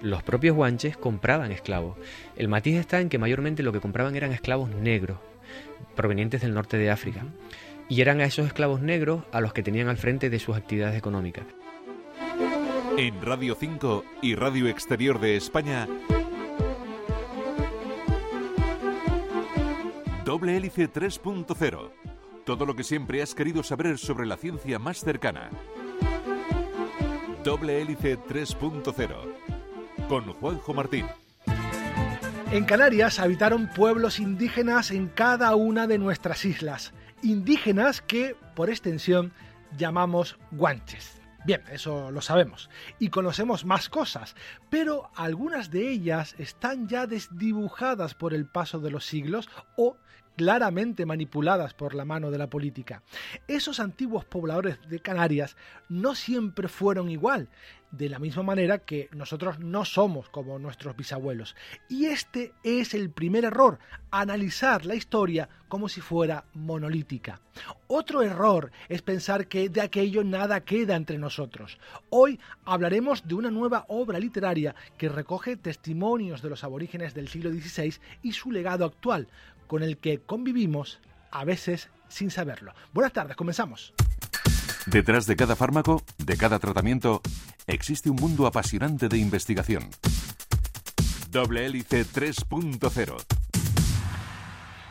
Los propios guanches compraban esclavos. El matiz está en que mayormente lo que compraban eran esclavos negros, provenientes del norte de África. Y eran a esos esclavos negros a los que tenían al frente de sus actividades económicas. En Radio 5 y Radio Exterior de España, Doble Hélice 3.0. Todo lo que siempre has querido saber sobre la ciencia más cercana. Doble Hélice 3.0 con Juanjo Martín. En Canarias habitaron pueblos indígenas en cada una de nuestras islas. Indígenas que, por extensión, llamamos guanches. Bien, eso lo sabemos. Y conocemos más cosas, pero algunas de ellas están ya desdibujadas por el paso de los siglos o claramente manipuladas por la mano de la política. Esos antiguos pobladores de Canarias no siempre fueron igual, de la misma manera que nosotros no somos como nuestros bisabuelos. Y este es el primer error, analizar la historia como si fuera monolítica. Otro error es pensar que de aquello nada queda entre nosotros. Hoy hablaremos de una nueva obra literaria que recoge testimonios de los aborígenes del siglo XVI y su legado actual, con el que convivimos a veces sin saberlo. Buenas tardes, comenzamos. Detrás de cada fármaco, de cada tratamiento, existe un mundo apasionante de investigación. Doble Hélice 3.0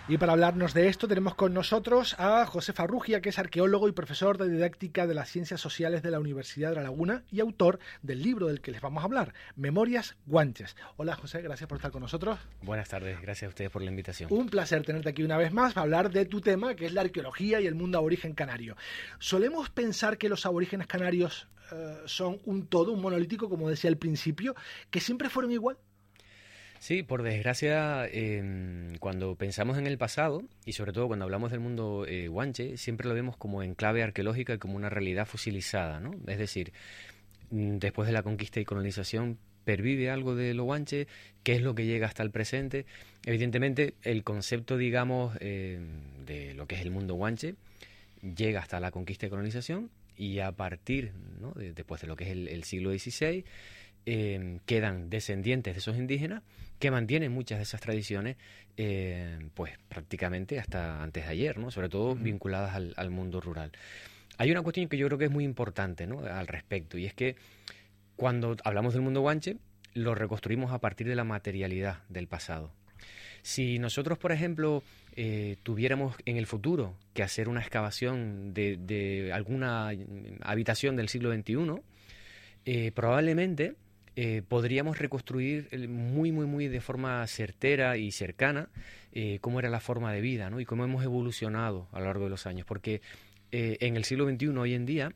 y para hablarnos de esto tenemos con nosotros a José Farrugia, que es arqueólogo y profesor de didáctica de las ciencias sociales de la Universidad de La Laguna y autor del libro del que les vamos a hablar, Memorias Guanches. Hola José, gracias por estar con nosotros. Buenas tardes, gracias a ustedes por la invitación. Un placer tenerte aquí una vez más para hablar de tu tema, que es la arqueología y el mundo aborigen canario. Solemos pensar que los aborígenes canarios eh, son un todo, un monolítico, como decía al principio, que siempre fueron igual. Sí, por desgracia, em, cuando pensamos en el pasado, y sobre todo cuando hablamos del mundo eh, guanche, siempre lo vemos como en clave arqueológica y como una realidad fosilizada, ¿no? Es decir, mm, después de la conquista y colonización, pervive algo de lo guanche, qué es lo que llega hasta el presente. Evidentemente, el concepto, digamos, em, de lo que es el mundo guanche, llega hasta la conquista y colonización, y a partir, ¿no? después de lo que es el, el siglo XVI, Em, quedan descendientes de esos indígenas que mantienen muchas de esas tradiciones, em, pues prácticamente hasta antes de ayer, ¿no? Sobre todo vinculadas al, mundo rural. Hay una cuestión que yo creo que es muy importante, ¿no? Al respecto, y es que cuando hablamos del mundo guanche, lo reconstruimos a partir de la materialidad del pasado. Si nosotros, por ejemplo, eh, tuviéramos en el futuro que hacer una excavación de, alguna habitación del siglo XXI, eh, probablemente eh, podríamos reconstruir muy, muy, muy de forma certera y cercana eh, cómo era la forma de vida ¿no? y cómo hemos evolucionado a lo largo de los años. Porque eh, en el siglo XXI, hoy en día,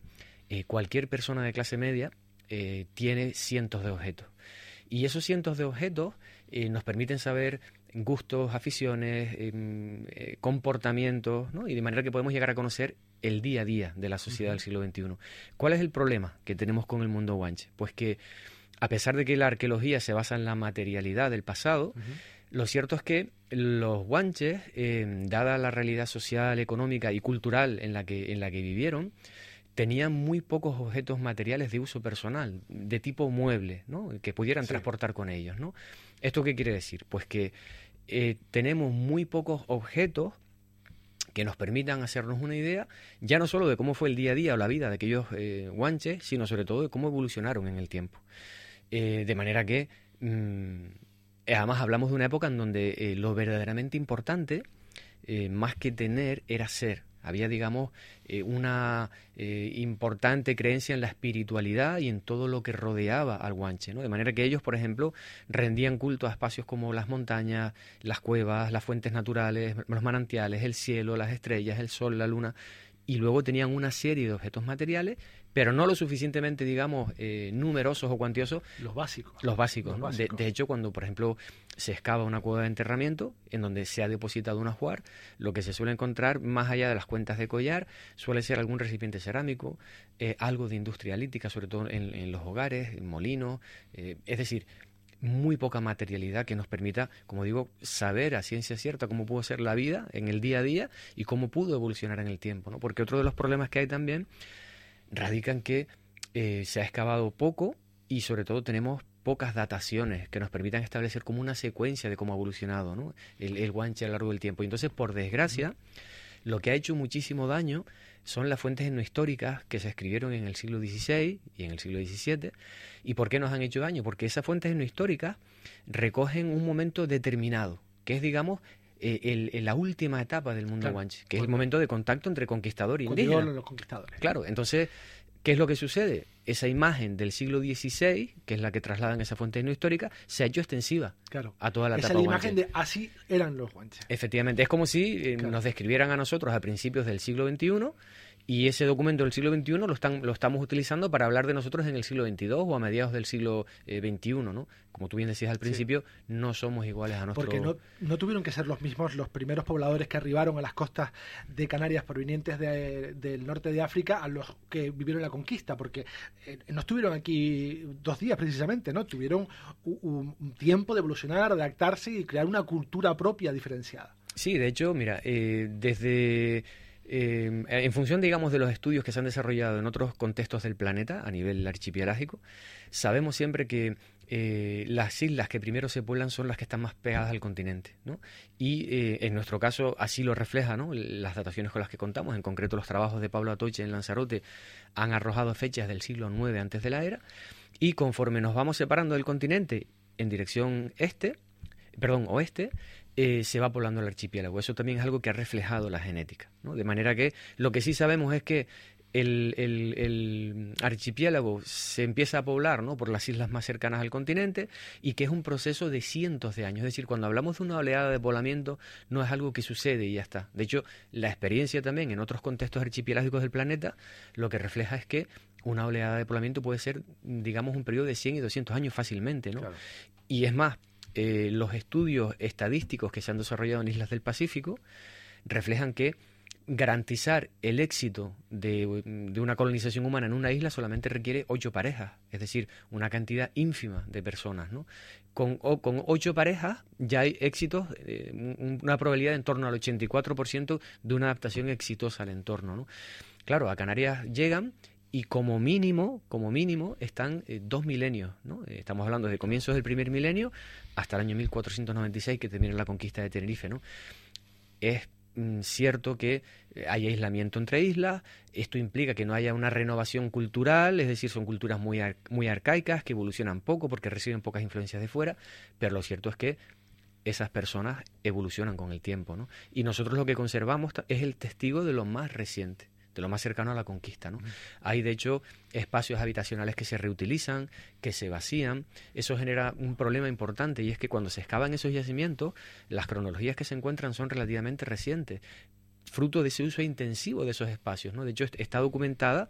cualquier persona de clase media tiene cientos de objetos. Y esos cientos de objetos nos permiten saber gustos, aficiones, em, comportamientos, ¿no? y de manera que podemos llegar a conocer el día a día de la sociedad del siglo XXI. ¿Cuál es el problema que tenemos con el mundo guanche? Pues que a pesar de que la arqueología se basa en la materialidad del pasado, lo cierto es que los guanches, eh, dada la realidad social, económica y cultural en la que, en la que vivieron, tenían muy pocos objetos materiales de uso personal, de tipo mueble, ¿no? que pudieran transportar con ellos. ¿no? ¿Esto qué quiere decir? Pues que eh, tenemos muy pocos objetos que nos permitan hacernos una idea ya no solo de cómo fue el día a día o la vida de aquellos eh, guanches, sino sobre todo de cómo evolucionaron en el tiempo. Eh, de manera que, mm, además hablamos de una época en donde eh, lo verdaderamente importante, eh, más que tener, era ser. Había, digamos, una importante creencia en la espiritualidad y en todo lo que rodeaba al guanche, ¿no? De manera que ellos, por ejemplo, rendían culto a espacios como las montañas, las cuevas, las fuentes naturales, los manantiales, el cielo, las estrellas, el sol, la luna, y luego tenían una serie de objetos materiales pero no lo suficientemente, digamos, eh, numerosos o cuantiosos. Los básicos. Los básicos, ¿no? De, hecho, cuando, por ejemplo, se excava una cueva de enterramiento en donde se ha depositado un ajuar, lo que se suele encontrar, más allá de las cuentas de collar, suele ser algún recipiente cerámico, eh, algo de industria lítica, sobre todo en, los hogares, en molinos, eh, es decir, muy poca materialidad que nos permita, como digo, saber a ciencia cierta cómo pudo ser la vida en el día a día y cómo pudo evolucionar en el tiempo, ¿no? Porque otro de los problemas que hay también radican que eh, se ha excavado poco y sobre todo tenemos pocas dataciones que nos permitan establecer como una secuencia de cómo ha evolucionado el, guanche a lo largo del tiempo. Y entonces, por desgracia, lo que ha hecho muchísimo daño son las fuentes etnohistóricas que se escribieron en el siglo XVI y en el siglo XVII. ¿Y por qué nos han hecho daño? Porque esas fuentes etnohistóricas recogen un momento determinado, que es, digamos, eh, el, la última etapa del mundo guanche, que es el momento de contacto entre conquistador y indígena. los conquistadores. Claro, entonces, ¿qué es lo que sucede? Esa imagen del siglo XVI, que es la que trasladan esa fuente no histórica, se ha hecho extensiva claro. a toda la etapa Esa es la imagen de así eran los guanches. Efectivamente, es como si eh, nos describieran a nosotros a principios del siglo XXI y ese documento del siglo XXI lo, están, lo estamos utilizando para hablar de nosotros en el siglo XXII o a mediados del siglo XXI, eh, ¿no? Como tú bien decías al principio, no somos iguales a nosotros. Porque no, no, tuvieron que ser los mismos los primeros pobladores que arribaron a las costas de Canarias provenientes del norte de África a los que vivieron la conquista, porque eh, no estuvieron aquí dos días precisamente, ¿no? Tuvieron un, tiempo de evolucionar, adaptarse y crear una cultura propia diferenciada. Sí, de hecho, mira, eh, desde eh, en función, digamos, de los estudios que se han desarrollado en otros contextos del planeta, a nivel archipiélago, sabemos siempre que eh, las islas que primero se pueblan son las que están más pegadas al continente. ¿no? Y eh, en nuestro caso así lo refleja ¿no? las dataciones con las que contamos. En concreto, los trabajos de Pablo Atoche en Lanzarote han arrojado fechas del siglo IX antes de la era. Y conforme nos vamos separando del continente en dirección este, perdón, oeste, eh, se va poblando el archipiélago. Eso también es algo que ha reflejado la genética. ¿no? De manera que lo que sí sabemos es que el, el, archipiélago se empieza a poblar ¿no? por las islas más cercanas al continente y que es un proceso de cientos de años. Es decir, cuando hablamos de una oleada de poblamiento no es algo que sucede y ya está. De hecho, la experiencia también en otros contextos archipiélagos del planeta lo que refleja es que una oleada de poblamiento puede ser, digamos, un periodo de 100 y 200 años fácilmente. ¿no? Y es más, eh, los estudios estadísticos que se han desarrollado en islas del Pacífico reflejan que garantizar el éxito de, una colonización humana en una isla solamente requiere ocho parejas, es decir, una cantidad ínfima de personas. ¿no? Con, con ocho parejas ya hay éxitos, eh, una probabilidad en torno al 84% de una adaptación exitosa al entorno. ¿no? Claro, a Canarias llegan y como mínimo, como mínimo, están eh, dos milenios, ¿no? Eh, estamos hablando desde comienzos del primer milenio hasta el año 1496 que termina la conquista de Tenerife, ¿no? Es mm, cierto que eh, hay aislamiento entre islas, esto implica que no haya una renovación cultural, es decir, son culturas muy, muy arcaicas que evolucionan poco porque reciben pocas influencias de fuera, pero lo cierto es que esas personas evolucionan con el tiempo, ¿no? Y nosotros lo que conservamos es el testigo de lo más reciente de lo más cercano a la conquista. ¿no? Hay, de hecho, espacios habitacionales que se reutilizan, que se vacían. Eso genera un problema importante y es que cuando se excavan esos yacimientos, las cronologías que se encuentran son relativamente recientes fruto de ese uso intensivo de esos espacios. ¿no? De hecho, está documentada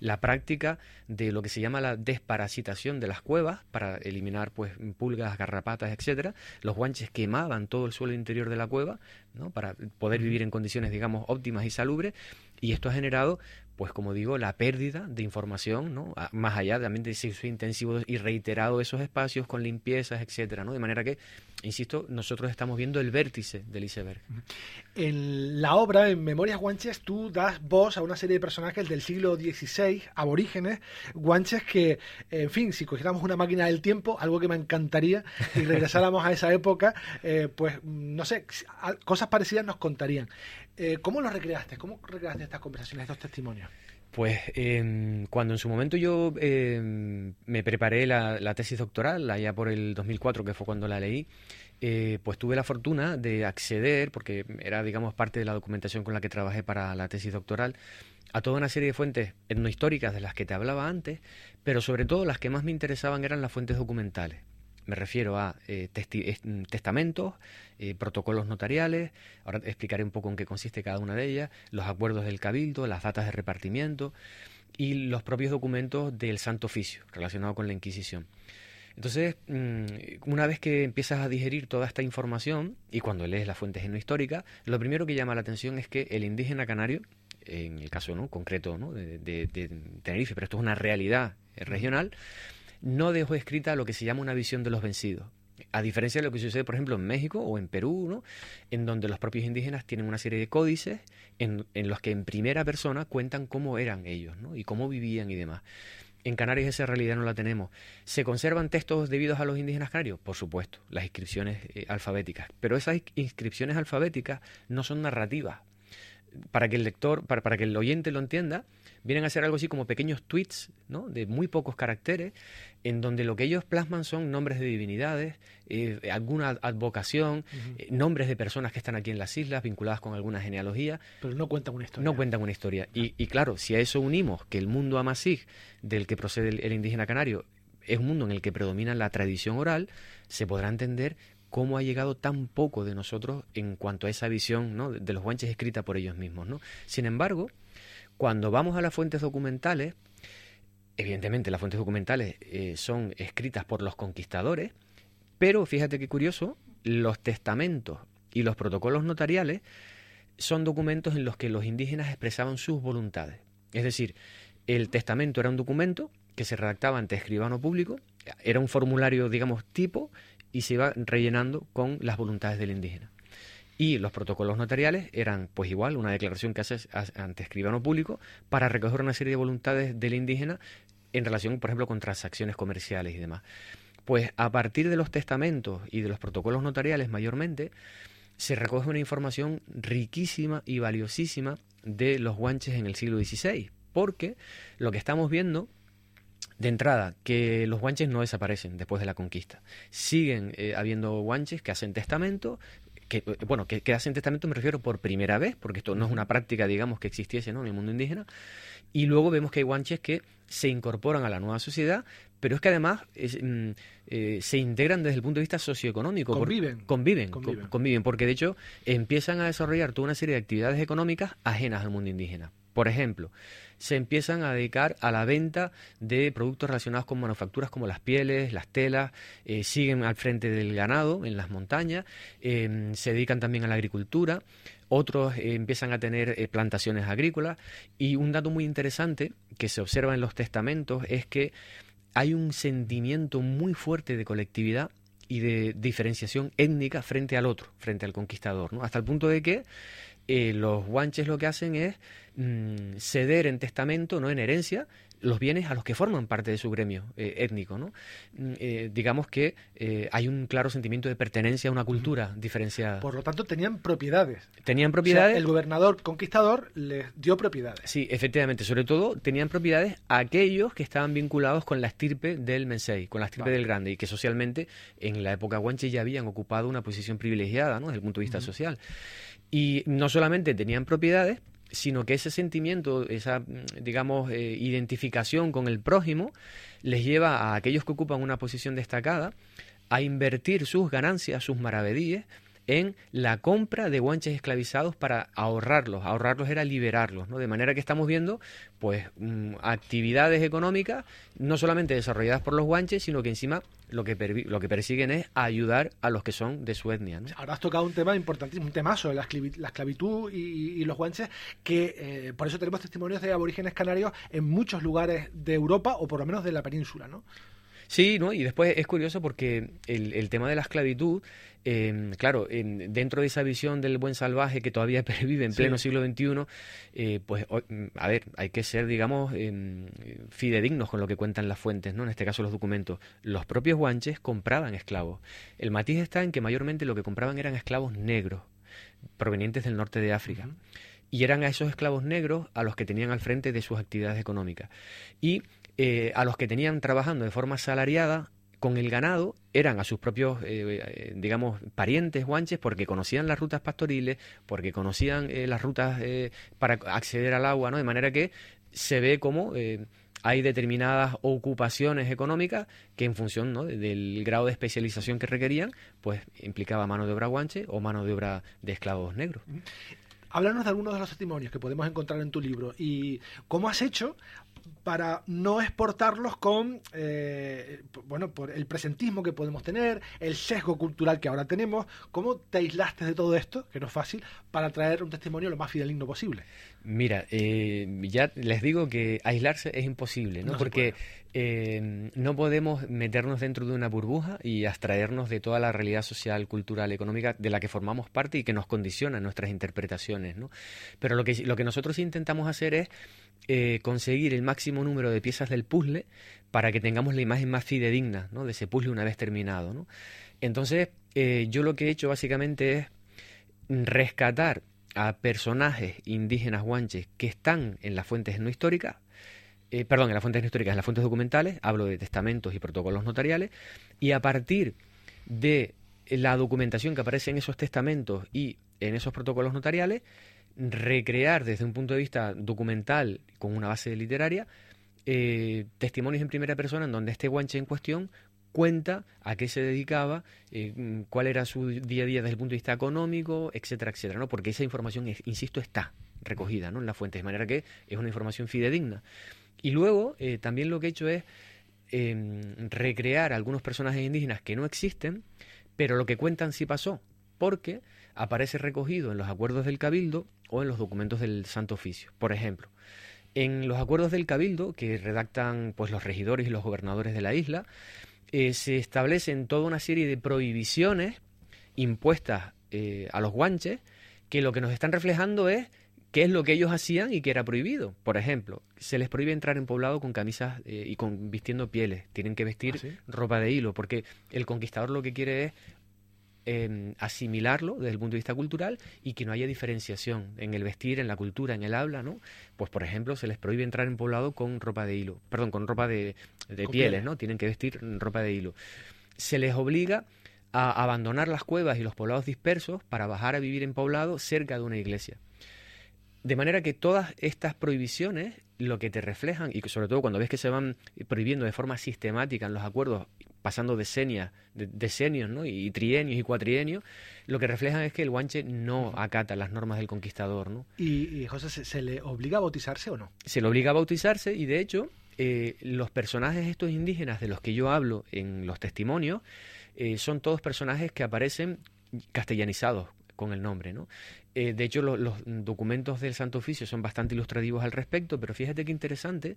la práctica de lo que se llama la desparasitación de las cuevas para eliminar pues, pulgas, garrapatas, etcétera. Los guanches quemaban todo el suelo interior de la cueva ¿no? para poder vivir en condiciones, digamos, óptimas y salubres. Y esto ha generado pues como digo, la pérdida de información, ¿no? más allá también de uso intensivo y reiterado esos espacios con limpiezas, etcétera, ¿no? De manera que, insisto, nosotros estamos viendo el vértice del iceberg. En la obra, en Memorias Guanches, tú das voz a una serie de personajes del siglo XVI, aborígenes, guanches que, en fin, si cogiéramos una máquina del tiempo, algo que me encantaría, y regresáramos a esa época, eh, pues, no sé, cosas parecidas nos contarían. Eh, ¿Cómo lo recreaste? ¿Cómo recreaste estas conversaciones, estos testimonios? Pues em, cuando en su momento yo em, me preparé la, tesis doctoral, allá por el 2004, que fue cuando la leí, eh, pues tuve la fortuna de acceder, porque era, digamos, parte de la documentación con la que trabajé para la tesis doctoral, a toda una serie de fuentes etnohistóricas de las que te hablaba antes, pero sobre todo las que más me interesaban eran las fuentes documentales. Me refiero a eh, mm, testamentos, eh, protocolos notariales, ahora explicaré un poco en qué consiste cada una de ellas, los acuerdos del cabildo, las datas de repartimiento. y los propios documentos del Santo Oficio relacionado con la Inquisición. Entonces, mm, una vez que empiezas a digerir toda esta información y cuando lees las fuentes histórica, lo primero que llama la atención es que el indígena canario, en el caso ¿no? concreto ¿no? De, de, Tenerife, pero esto es una realidad regional, no dejó escrita lo que se llama una visión de los vencidos. A diferencia de lo que sucede, por ejemplo, en México o en Perú, ¿no? en donde los propios indígenas tienen una serie de códices en, los que en primera persona cuentan cómo eran ellos ¿no? y cómo vivían y demás. En Canarias esa realidad no la tenemos. ¿Se conservan textos debidos a los indígenas canarios? Por supuesto, las inscripciones eh, alfabéticas. Pero esas inscripciones alfabéticas no son narrativas. Para que el lector, para, para que el oyente lo entienda, vienen a ser algo así como pequeños tweets, ¿no? De muy pocos caracteres, en donde lo que ellos plasman son nombres de divinidades, eh, alguna advocación, eh, nombres de personas que están aquí en las islas, vinculadas con alguna genealogía. Pero no cuentan una historia. No cuentan una historia. Y, claro, si a eso unimos que el mundo amasig, del que procede el, indígena canario, es un mundo en el que predomina la tradición oral, se podrá entender cómo ha llegado tan poco de nosotros en cuanto a esa visión ¿no? de los guanches escrita por ellos mismos. ¿no? Sin embargo, cuando vamos a las fuentes documentales, evidentemente las fuentes documentales eh, son escritas por los conquistadores, pero fíjate qué curioso, los testamentos y los protocolos notariales son documentos en los que los indígenas expresaban sus voluntades. Es decir, el testamento era un documento que se redactaba ante escribano público, era un formulario, digamos, tipo, y se iba rellenando con las voluntades del indígena. Y los protocolos notariales eran, pues igual, una declaración que haces ante escribano público para recoger una serie de voluntades del indígena en relación, por ejemplo, con transacciones comerciales y demás. Pues a partir de los testamentos y de los protocolos notariales mayormente, se recoge una información riquísima y valiosísima de los guanches en el siglo XVI, porque lo que estamos viendo de entrada, que los guanches no desaparecen después de la conquista. Siguen eh, habiendo guanches que hacen testamento, que, eh, bueno, que, que, hacen testamento me refiero por primera vez, porque esto no es una práctica, digamos, que existiese ¿no? en el mundo indígena, y luego vemos que hay guanches que se incorporan a la nueva sociedad, pero es que además mm, eh, se integran desde el punto de vista socioeconómico. Conviven. conviven, conviven. conviven, porque de hecho empiezan a desarrollar toda una serie de actividades económicas ajenas al mundo indígena. Por ejemplo, se empiezan a dedicar a la venta de productos relacionados con manufacturas como las pieles, las telas, eh, siguen al frente del ganado en las montañas, em, se dedican también a la agricultura, otros eh, empiezan a tener eh, plantaciones agrícolas y un dato muy interesante que se observa en los testamentos es que hay un sentimiento muy fuerte de colectividad y de diferenciación étnica frente al otro, frente al conquistador, hasta el punto de que los guanches lo que hacen es Mm, ceder en testamento, no en herencia, los bienes a los que forman parte de su gremio eh, étnico. ¿no? Mm, eh, digamos que eh, hay un claro sentimiento de pertenencia a una cultura diferenciada. Por lo tanto, tenían propiedades. Tenían propiedades. el gobernador conquistador les dio propiedades. Sí, efectivamente. Sobre todo, tenían propiedades aquellos que estaban vinculados con la estirpe del Mensei, con la estirpe del Grande, y que socialmente, en la época guanche, ya habían ocupado una posición privilegiada ¿no? desde el punto de vista social. Y no solamente tenían propiedades, sino que ese sentimiento, esa, digamos, eh, identificación con el prójimo, les lleva a aquellos que ocupan una posición destacada a invertir sus ganancias, sus maravedíes, en la compra de guanches esclavizados para ahorrarlos. Ahorrarlos era liberarlos, ¿no? De manera que estamos viendo, pues, mm, actividades económicas no solamente desarrolladas por los guanches, sino que encima lo que, lo que persiguen es ayudar a los que son de su etnia. Ahora has tocado un tema importantísimo, un tema sobre la, esclavitud y, los guanches, que eh, por eso tenemos testimonios de aborígenes canarios en muchos lugares de Europa o por lo menos de la península, ¿no? Sí, ¿no? Y después es curioso porque el, el tema de la esclavitud, eh, claro, dentro de esa visión del buen salvaje que todavía pervive en pleno siglo XXI, eh, pues, a ver, hay que ser, digamos, em, fidedignos con lo que cuentan las fuentes, ¿no? En este caso los documentos. Los propios guanches compraban esclavos. El matiz está en que mayormente lo que compraban eran esclavos negros, provenientes del norte de África. Y eran a esos esclavos negros a los que tenían al frente de sus actividades económicas. Y eh, a los que tenían trabajando de forma salariada con el ganado eran a sus propios, eh, eh, digamos, parientes guanches porque conocían las rutas pastoriles, porque conocían las rutas para acceder al agua, ¿no? De manera que se ve como hay determinadas ocupaciones económicas que en función ¿no? del grado de especialización que requerían, pues implicaba mano de obra guanche o mano de obra de esclavos negros. Háblanos de algunos de los testimonios que podemos encontrar en tu libro y cómo has hecho para no exportarlos con, eh, bueno, por el presentismo que podemos tener, el sesgo cultural que ahora tenemos. ¿Cómo te aislaste de todo esto, que no es fácil, para traer un testimonio lo más fideligno posible? Mira, eh, ya les digo que aislarse es imposible, ¿no? Porque eh, no podemos meternos dentro de una burbuja y abstraernos de toda la realidad social, cultural, económica de la que formamos parte y que nos condiciona nuestras interpretaciones, ¿no? Pero lo que, lo que nosotros intentamos hacer es conseguir el máximo número de piezas del puzzle para que tengamos la imagen más fidedigna ¿no? de ese puzzle una vez terminado. Entonces, eh, yo lo que he hecho básicamente es rescatar a personajes indígenas guanches que están en las fuentes no históricas, eh, perdón, en las fuentes no históricas, en las fuentes documentales, hablo de testamentos y protocolos notariales, y a partir de la documentación que aparece en esos testamentos y en esos protocolos notariales, recrear desde un punto de vista documental con una base literaria eh, testimonios en primera persona en donde este guanche en cuestión cuenta a qué se dedicaba, eh, cuál era su día a día desde el punto de vista económico, etcétera, etcétera, ¿no? Porque esa información, insisto, está recogida ¿no? en la fuente, de manera que es una información fidedigna. Y luego, eh, también lo que he hecho es em, recrear algunos personajes indígenas que no existen, pero lo que cuentan sí pasó, porque aparece recogido en los acuerdos del Cabildo o en los documentos del Santo Oficio. Por ejemplo, en los acuerdos del Cabildo, que redactan pues, los regidores y los gobernadores de la isla, eh, se establecen toda una serie de prohibiciones impuestas eh, a los guanches que lo que nos están reflejando es qué es lo que ellos hacían y que era prohibido. Por ejemplo, se les prohíbe entrar en poblado con camisas eh, y con vistiendo pieles. Tienen que vestir ¿Ah, ropa de hilo, porque el conquistador lo que quiere es Asimilarlo desde el punto de vista cultural y que no haya diferenciación en el vestir, en la cultura, en el habla, ¿no? Pues por ejemplo, se les prohíbe entrar en poblado con ropa de hilo, perdón, con ropa de, pieles, ¿no? Tienen que vestir ropa de hilo. Se les obliga a abandonar las cuevas y los poblados dispersos para bajar a vivir en poblado cerca de una iglesia. De manera que todas estas prohibiciones lo que te reflejan, y sobre todo cuando ves que se van prohibiendo de forma sistemática en los acuerdos pasando decenias, de, decenios, ¿no? y trienios y cuatrienios, lo que reflejan es que el guanche no acata las normas del conquistador. ¿no? ¿Y, José, ¿se, le obliga a bautizarse o no? Se le obliga a bautizarse y de hecho eh, los personajes estos indígenas de los que yo hablo en los testimonios eh, son todos personajes que aparecen castellanizados con el nombre, ¿no? Eh, de hecho, los documentos del Santo Oficio son bastante ilustrativos al respecto, pero fíjate qué interesante.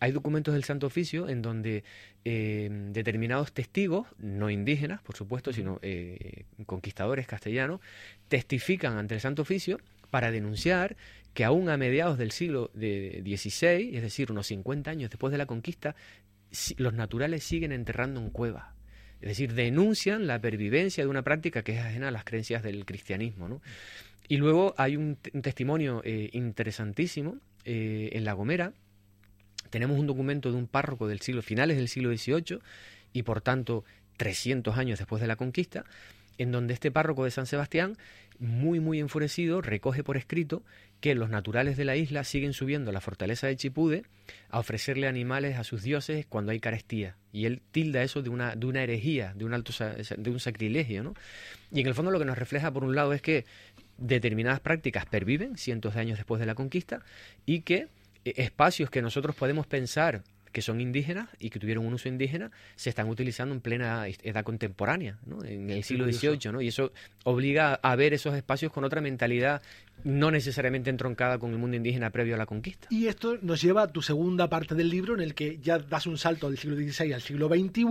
Hay documentos del Santo Oficio en donde eh, determinados testigos, no indígenas, por supuesto, sino eh, conquistadores castellanos, testifican ante el Santo Oficio para denunciar que aún a mediados del siglo XVI, es decir, unos 50 años después de la conquista, los naturales siguen enterrando en cuevas. Es decir, denuncian la pervivencia de una práctica que es ajena a las creencias del cristianismo. ¿no? Y luego hay un, testimonio eh, interesantísimo eh, en La Gomera. Tenemos un documento de un párroco del siglo finales del siglo XVIII y por tanto 300 años después de la conquista, en donde este párroco de San Sebastián, muy muy enfurecido, recoge por escrito que los naturales de la isla siguen subiendo a la fortaleza de Chipude a ofrecerle animales a sus dioses cuando hay carestía. Y él tilda eso de una, de una herejía, de un, alto, de un sacrilegio. ¿no? Y en el fondo lo que nos refleja, por un lado, es que determinadas prácticas perviven cientos de años después de la conquista y que eh, espacios que nosotros podemos pensar que son indígenas y que tuvieron un uso indígena, se están utilizando en plena edad contemporánea, ¿no? en el siglo XVIII, ¿no? y eso obliga a ver esos espacios con otra mentalidad no necesariamente entroncada con el mundo indígena previo a la conquista. Y esto nos lleva a tu segunda parte del libro, en el que ya das un salto del siglo XVI al siglo XXI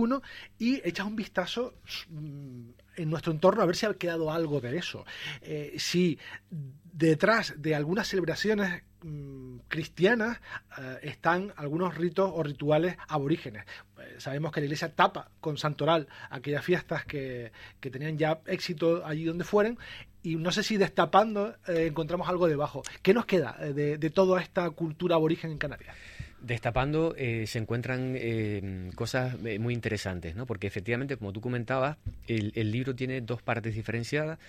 y echas un vistazo mm, en nuestro entorno a ver si ha quedado algo de eso. Eh, si detrás de algunas celebraciones mm, cristianas eh, están algunos ritos o rituales aborígenes. Eh, sabemos que la iglesia tapa con santoral aquellas fiestas que, que tenían ya éxito allí donde fueren y no sé si destapando encontramos algo debajo. ¿Qué nos queda de, de toda esta cultura aborigen en Canarias? Destapando eh, se encuentran eh, cosas eh, muy interesantes, ¿no? porque efectivamente, como tú comentabas, el, libro tiene dos partes diferenciadas.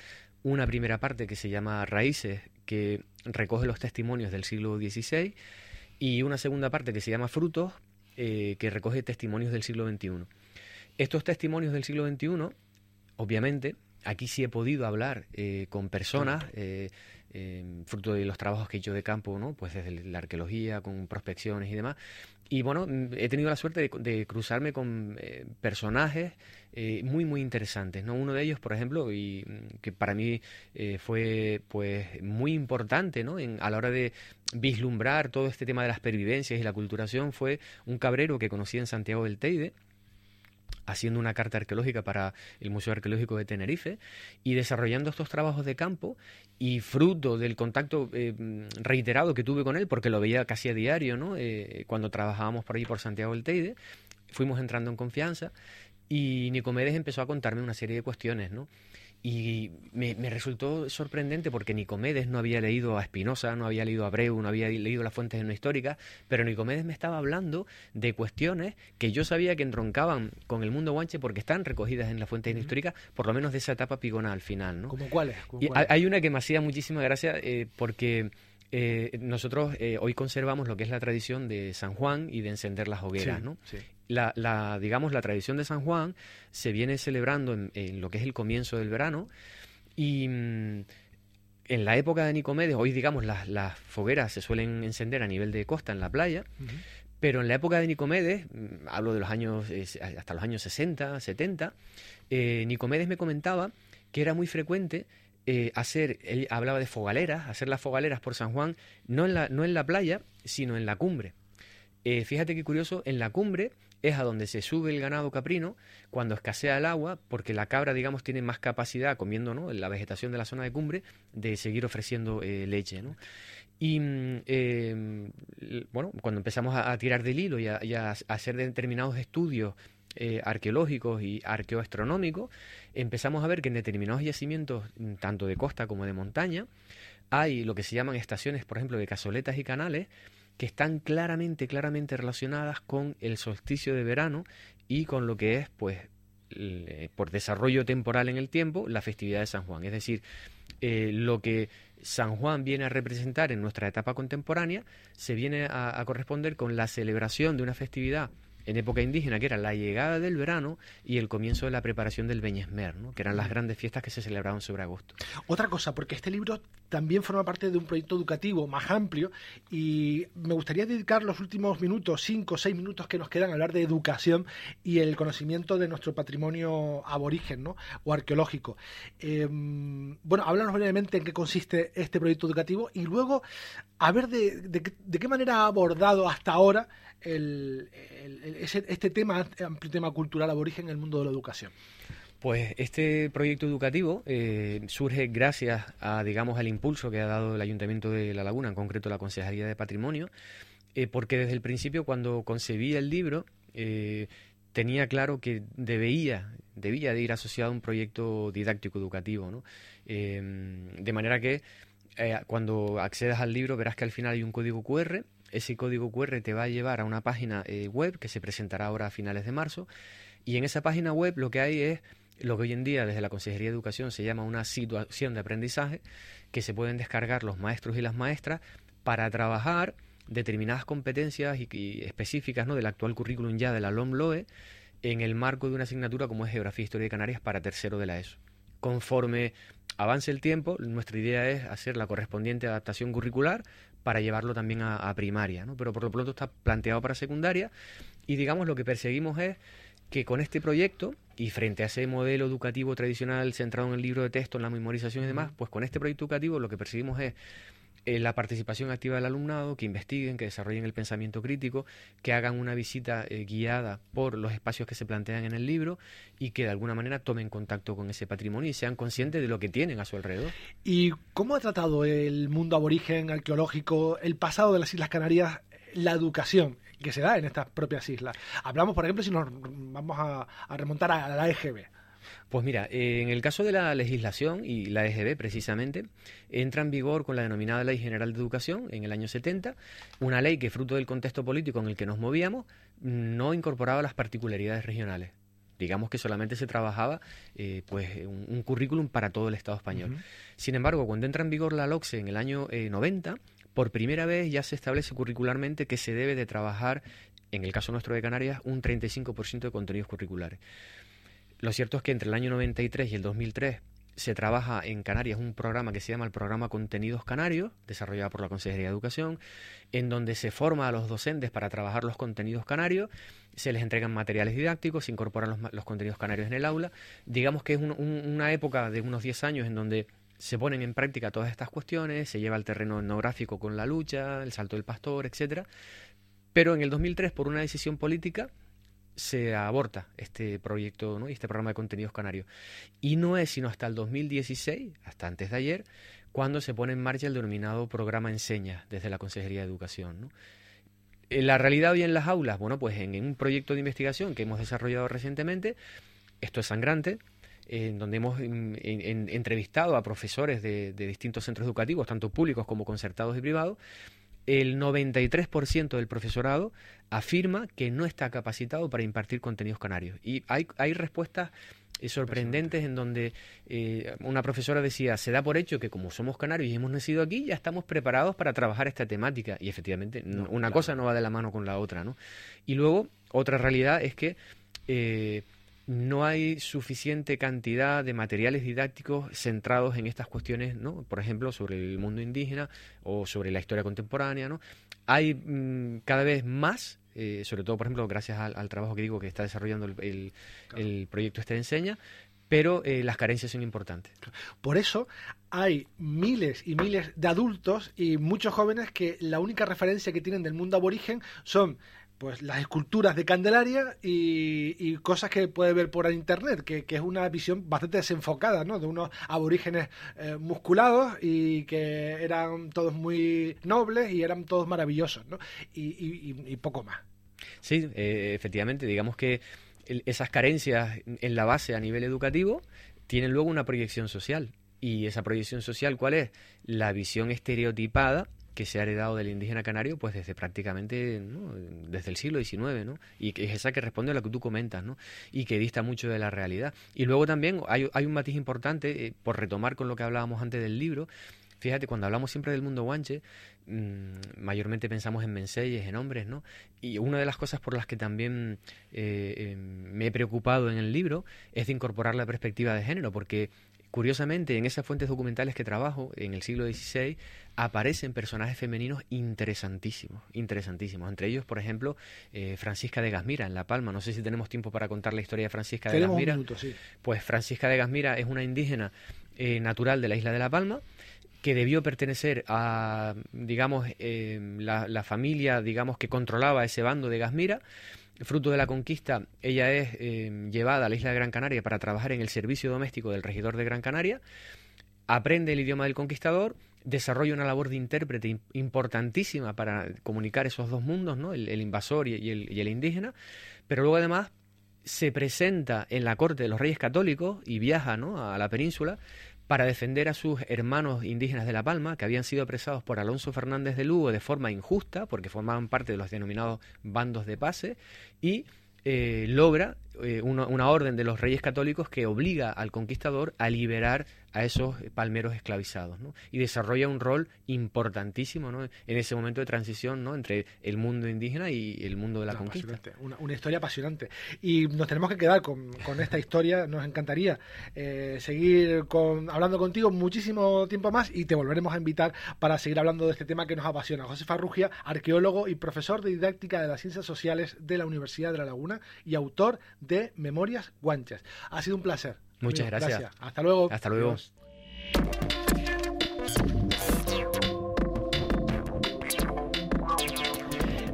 Una primera parte que se llama Raíces, que recoge los testimonios del siglo XVI, y una segunda parte que se llama Frutos, que recoge testimonios del siglo XXI. Estos testimonios del siglo XXI, obviamente, aquí sí he podido hablar con personas em, fruto de los trabajos que he hecho de campo, ¿no? Pues desde la arqueología, con prospecciones y demás. Y bueno, mm, he tenido la suerte de, cruzarme con eh, personajes eh, muy, muy interesantes, ¿no? Uno de ellos, por ejemplo, y mm, que para mí eh, fue pues muy importante, ¿no? A la hora de vislumbrar todo este tema de las pervivencias y la culturación fue un cabrero que conocí en Santiago del Teide, haciendo una carta arqueológica para el Museo Arqueológico de Tenerife y desarrollando estos trabajos de campo y fruto del contacto eh, reiterado que tuve con él, porque lo veía casi a diario, ¿no? Eh, cuando trabajábamos por ahí por Santiago del Teide, fuimos entrando en confianza y Nicomedes empezó a contarme una serie de cuestiones, ¿no? Y me, resultó sorprendente porque Nicomedes no había leído a Espinosa, no había leído a Abreu, no había leído las fuentes no históricas, pero Nicomedes me estaba hablando de cuestiones que yo sabía que entroncaban con el mundo guanche porque están recogidas en las fuentes históricas, por lo menos de esa etapa pigona al final. ¿no? ¿Cómo cuáles? y Hay una que me hacía muchísima gracia eh, porque eh, nosotros eh, hoy conservamos lo que es la tradición de San Juan y de encender las hogueras, ¿no? La, la, digamos, la tradición de San Juan se viene celebrando en, lo que es el comienzo del verano y mm, en la época de Nicomedes, hoy digamos las, las, fogueras se suelen encender a nivel de costa en la playa, pero en la época de Nicomedes, mm, hablo de los años, hasta los años 60, 70, eh, Nicomedes me comentaba que era muy frecuente eh, hacer, él hablaba de fogaleras, hacer las fogaleras por San Juan, no en la, no en la playa, sino en la cumbre. Eh, fíjate qué curioso, en la cumbre es a donde se sube el ganado caprino cuando escasea el agua, porque la cabra, digamos, tiene más capacidad, comiendo ¿no? la vegetación de la zona de cumbre, de seguir ofreciendo eh, leche. Y mm, bueno, cuando empezamos a, tirar del hilo y a, hacer determinados estudios arqueológicos y arqueoastronómicos, empezamos a ver que en determinados yacimientos, mm, tanto de costa como de montaña, hay lo que se llaman estaciones, por ejemplo, de cazoletas y canales, que están claramente, claramente relacionadas con el solsticio de verano y con lo que es, pues, por desarrollo temporal en el tiempo, la festividad de San Juan. Es decir, eh, lo que San Juan viene a representar en nuestra etapa contemporánea se viene a corresponder con la celebración de una festividad en época indígena, que era la llegada del verano y el comienzo de la preparación del Beñesmer, ¿no? que eran las grandes fiestas que se celebraban sobre agosto. Otra cosa, porque este libro también forma parte de un proyecto educativo más amplio y me gustaría dedicar los últimos minutos, cinco o seis minutos que nos quedan a hablar de educación y el conocimiento de nuestro patrimonio aborigen ¿no? o arqueológico. Em, bueno, háblanos brevemente en qué consiste este proyecto educativo y luego a ver de, de qué manera ha abordado hasta ahora el, este tema, amplio tema cultural aborigen en el mundo de la educación? Pues este proyecto educativo eh, surge gracias a, digamos, al impulso que ha dado el Ayuntamiento de La Laguna, en concreto la Consejería de Patrimonio, eh, porque desde el principio, cuando concebí el libro, eh, tenía claro que debía, debía de ir asociado a un proyecto didáctico educativo, ¿no? de manera que cuando accedas al libro verás que al final hay un código QR ese código QR te va a llevar a una página eh, web que se presentará ahora a finales de marzo. Y en esa página web lo que hay es lo que hoy en día desde la Consejería de Educación se llama una situación de aprendizaje que se pueden descargar los maestros y las maestras para trabajar determinadas competencias y, específicas ¿no? del actual currículum ya de la LOMLOE en el marco de una asignatura como es Geografía e Historia de Canarias para tercero de la ESO. Conforme avance el tiempo, nuestra idea es hacer la correspondiente adaptación curricular para llevarlo también a, primaria, ¿no? Pero por lo pronto está planteado para secundaria y digamos lo que perseguimos es que con este proyecto y frente a ese modelo educativo tradicional centrado en el libro de texto, en la memorización y demás, pues con este proyecto educativo lo que perseguimos es eh, la participación activa del alumnado, que investiguen, que desarrollen el pensamiento crítico, que hagan una visita eh, guiada por los espacios que se plantean en el libro y que de alguna manera tomen contacto con ese patrimonio y sean conscientes de lo que tienen a su alrededor. ¿Y cómo ha tratado el mundo aborigen, arqueológico, el pasado de las Islas Canarias, la educación? que se da en estas propias islas. Hablamos, por ejemplo, si nos vamos a, a remontar a la EGB. Pues mira, en el caso de la legislación y la EGB precisamente, entra en vigor con la denominada Ley General de Educación en el año 70, una ley que fruto del contexto político en el que nos movíamos no incorporaba las particularidades regionales. Digamos que solamente se trabajaba eh, pues un, currículum para todo el Estado español. Sin embargo, cuando entra en vigor la LOCSE en el año 90, eh, por primera vez ya se establece curricularmente que se debe de trabajar, en el caso nuestro de Canarias, un 35% de contenidos curriculares. Lo cierto es que entre el año 93 y el 2003 se trabaja en Canarias un programa que se llama el Programa Contenidos Canarios, desarrollado por la Consejería de Educación, en donde se forma a los docentes para trabajar los contenidos canarios, se les entregan materiales didácticos, se incorporan los, contenidos canarios en el aula. Digamos que es una época de unos 10 años en donde se ponen en práctica todas estas cuestiones, se lleva al terreno etnográfico con la lucha, el salto del pastor, etcétera. Pero en el 2003, por una decisión política, se aborta este proyecto ¿no? y este programa de contenidos canarios. Y no es sino hasta el 2016, hasta antes de ayer, cuando se pone en marcha el denominado programa Enseña desde la Consejería de Educación. ¿no? En la realidad hoy en las aulas, bueno, pues en, un proyecto de investigación que hemos desarrollado recientemente, esto es sangrante, en donde hemos entrevistado a profesores de distintos centros educativos, tanto públicos como concertados y privados, el 93% del profesorado afirma que no está capacitado para impartir contenidos canarios. Y hay, hay respuestas eh, sorprendentes en donde eh, una profesora decía, se da por hecho que como somos canarios y hemos nacido aquí, ya estamos preparados para trabajar esta temática. Y efectivamente, una cosa no va de la mano con la otra. ¿no? Y luego, otra realidad es que... Eh, no hay suficiente cantidad de materiales didácticos centrados en estas cuestiones, ¿no? Por ejemplo, sobre el mundo indígena o sobre la historia contemporánea, ¿no? Hay mm, cada vez más, eh, sobre todo, por ejemplo, gracias al, trabajo que digo que está desarrollando el, proyecto Este Enseña, pero eh, las carencias son importantes. Por eso hay miles y miles de adultos y muchos jóvenes que la única referencia que tienen del mundo aborigen son pues las esculturas de Candelaria y, cosas que puede ver por internet, que, es una visión bastante desenfocada, ¿no? De unos aborígenes eh, musculados y que eran todos muy nobles y eran todos maravillosos, ¿no? Y, poco más. Sí, eh, efectivamente, digamos que esas carencias en la base a nivel educativo tienen luego una proyección social. ¿Y esa proyección social cuál es? La visión estereotipada que se ha heredado del indígena canario pues desde prácticamente desde el siglo XIX ¿no? y que es esa que responde a lo que tú comentas ¿no? y que dista mucho de la realidad y luego también hay, un matiz importante eh, por retomar con lo que hablábamos antes del libro fíjate cuando hablamos siempre del mundo guanche mm, mayormente pensamos en menseyes en hombres no y una de las cosas por las que también eh, em, me he preocupado en el libro es de incorporar la perspectiva de género porque Curiosamente, en esas fuentes documentales que trabajo, en el siglo XVI, aparecen personajes femeninos interesantísimos, interesantísimos. Entre ellos, por ejemplo, eh, Francisca de Gasmira, en La Palma. No sé si tenemos tiempo para contar la historia de Francisca de Gasmira. Pues Francisca de Gasmira es una indígena eh, natural de la isla de La Palma que debió pertenecer a, digamos, eh, la, la, familia, digamos, que controlaba ese bando de Gasmira, Fruto de la conquista, ella es eh, llevada a la isla de Gran Canaria para trabajar en el servicio doméstico del regidor de Gran Canaria, aprende el idioma del conquistador, desarrolla una labor de intérprete importantísima para comunicar esos dos mundos, ¿no? el, invasor y, el, y el indígena, pero luego además se presenta en la corte de los reyes católicos y viaja ¿no? a la península para defender a sus hermanos indígenas de La Palma, que habían sido apresados por Alonso Fernández de Lugo de forma injusta, porque formaban parte de los denominados bandos de pase, y eh, logra eh, una, orden de los reyes católicos que obliga al conquistador a liberar a esos palmeros esclavizados ¿no? y desarrolla un rol importantísimo ¿no? en ese momento de transición ¿no? entre el mundo indígena y el mundo de la conquista. Una, historia apasionante. Y nos tenemos que quedar con, esta historia, nos encantaría eh, seguir con, hablando contigo muchísimo tiempo más y te volveremos a invitar para seguir hablando de este tema que nos apasiona. José Farrugia, arqueólogo y profesor de didáctica de las ciencias sociales de la Universidad de La Laguna y autor de Memorias Guanches. Ha sido un placer. Muchas gracias. Hasta luego. Hasta luego.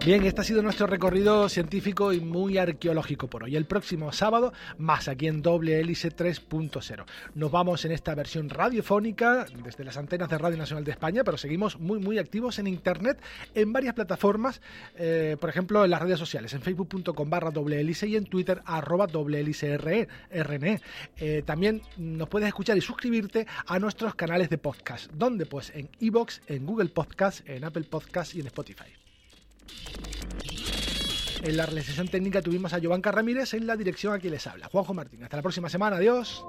Bien, este ha sido nuestro recorrido científico y muy arqueológico por hoy. El próximo sábado, más aquí en Doble Hélice 3.0. Nos vamos en esta versión radiofónica desde las antenas de Radio Nacional de España, pero seguimos muy, muy activos en Internet, en varias plataformas, eh, por ejemplo, en las redes sociales, en facebook.com barra doble y en Twitter arroba doble hélice RN. Eh, también nos puedes escuchar y suscribirte a nuestros canales de podcast. ¿Dónde? Pues en Evox, en Google Podcast, en Apple Podcast y en Spotify. En la realización técnica tuvimos a Giovanca Ramírez, en la dirección a quien les habla. Juanjo Martín. Hasta la próxima semana. Adiós.